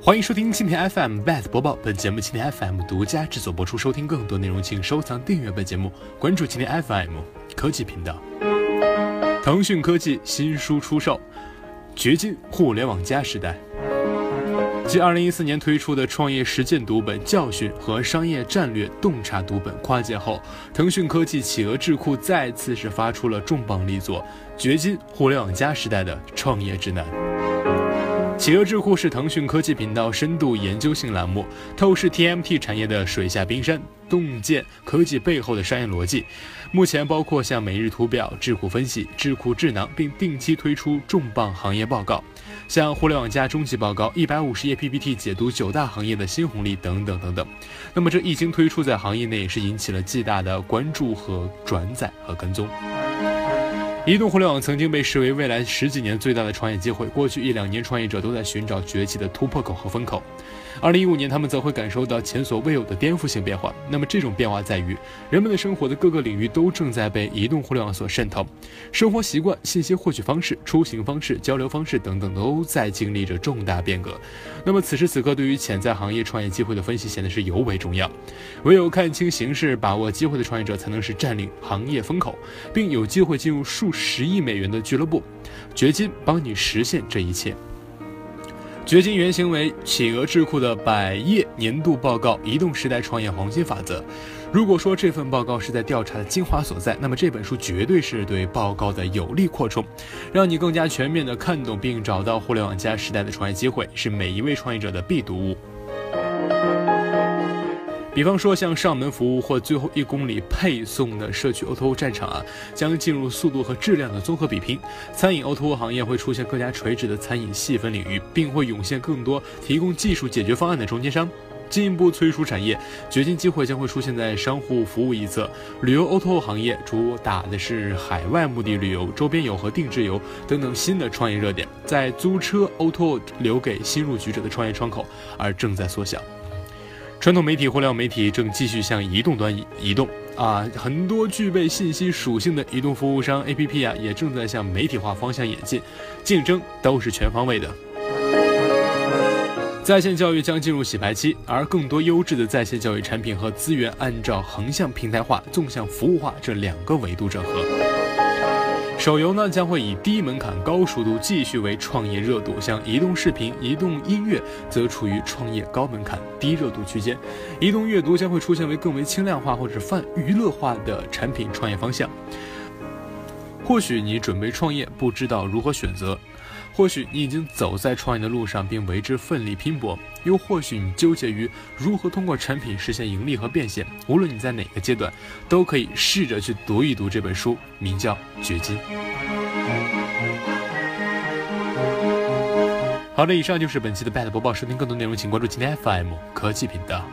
欢迎收听蜻蜓 FM Bad 播报，本节目蜻蜓 FM 独家制作播出。收听更多内容，请收藏订阅本节目，关注蜻蜓 FM 科技频道。腾讯科技新书出售，《掘金互联网加时代》。继2014年推出的创业实践读本《教训》和商业战略洞察读本《跨界》后，腾讯科技企鹅智库再次是发出了重磅力作《掘金互联网加时代》的创业指南。企鹅智库是腾讯科技频道深度研究性栏目，透视 TMT 产业的水下冰山，洞见科技背后的商业逻辑。目前包括像每日图表、智库分析、智库智囊，并定期推出重磅行业报告，像互联网加终极报告、一百五十页 PPT 解读九大行业的新红利等等等等。那么这一经推出，在行业内也是引起了巨大的关注和转载和跟踪。移动互联网曾经被视为未来十几年最大的创业机会。过去一两年，创业者都在寻找崛起的突破口和风口。二零一五年，他们则会感受到前所未有的颠覆性变化。那么，这种变化在于，人们的生活的各个领域都正在被移动互联网所渗透，生活习惯、信息获取方式、出行方式、交流方式等等，都在经历着重大变革。那么，此时此刻，对于潜在行业创业机会的分析显得是尤为重要。唯有看清形势、把握机会的创业者，才能是占领行业风口，并有机会进入数十亿美元的俱乐部。掘金帮你实现这一切。掘金原型为企鹅智库的百页年度报告《移动时代创业黄金法则》。如果说这份报告是在调查的精华所在，那么这本书绝对是对报告的有力扩充，让你更加全面地看懂并找到互联网加时代的创业机会，是每一位创业者的必读物。比方说，像上门服务或最后一公里配送的社区 O2O 战场啊，将进入速度和质量的综合比拼。餐饮 O2O 行业会出现更加垂直的餐饮细分领域，并会涌现更多提供技术解决方案的中间商。进一步催熟产业，掘金机会将会出现在商户服务一侧。旅游 O2O 行业主打的是海外目的旅游、周边游和定制游等等新的创业热点，在租车 O2O 留给新入局者的创业窗口而正在缩小。传统媒体、互联网媒体正继续向移动端移移动啊，很多具备信息属性的移动服务商 APP 啊，也正在向媒体化方向演进，竞争都是全方位的。在线教育将进入洗牌期，而更多优质的在线教育产品和资源按照横向平台化、纵向服务化这两个维度整合。手游呢将会以低门槛、高熟度继续为创业热度，像移动视频、移动音乐则处于创业高门槛、低热度区间。移动阅读将会出现为更为轻量化或者泛娱乐化的产品创业方向。或许你准备创业，不知道如何选择。或许你已经走在创业的路上，并为之奋力拼搏；又或许你纠结于如何通过产品实现盈利和变现。无论你在哪个阶段，都可以试着去读一读这本书，名叫《掘金》。好的，以上就是本期的 Bad 播报。收听更多内容，请关注今天 FM 科技频道。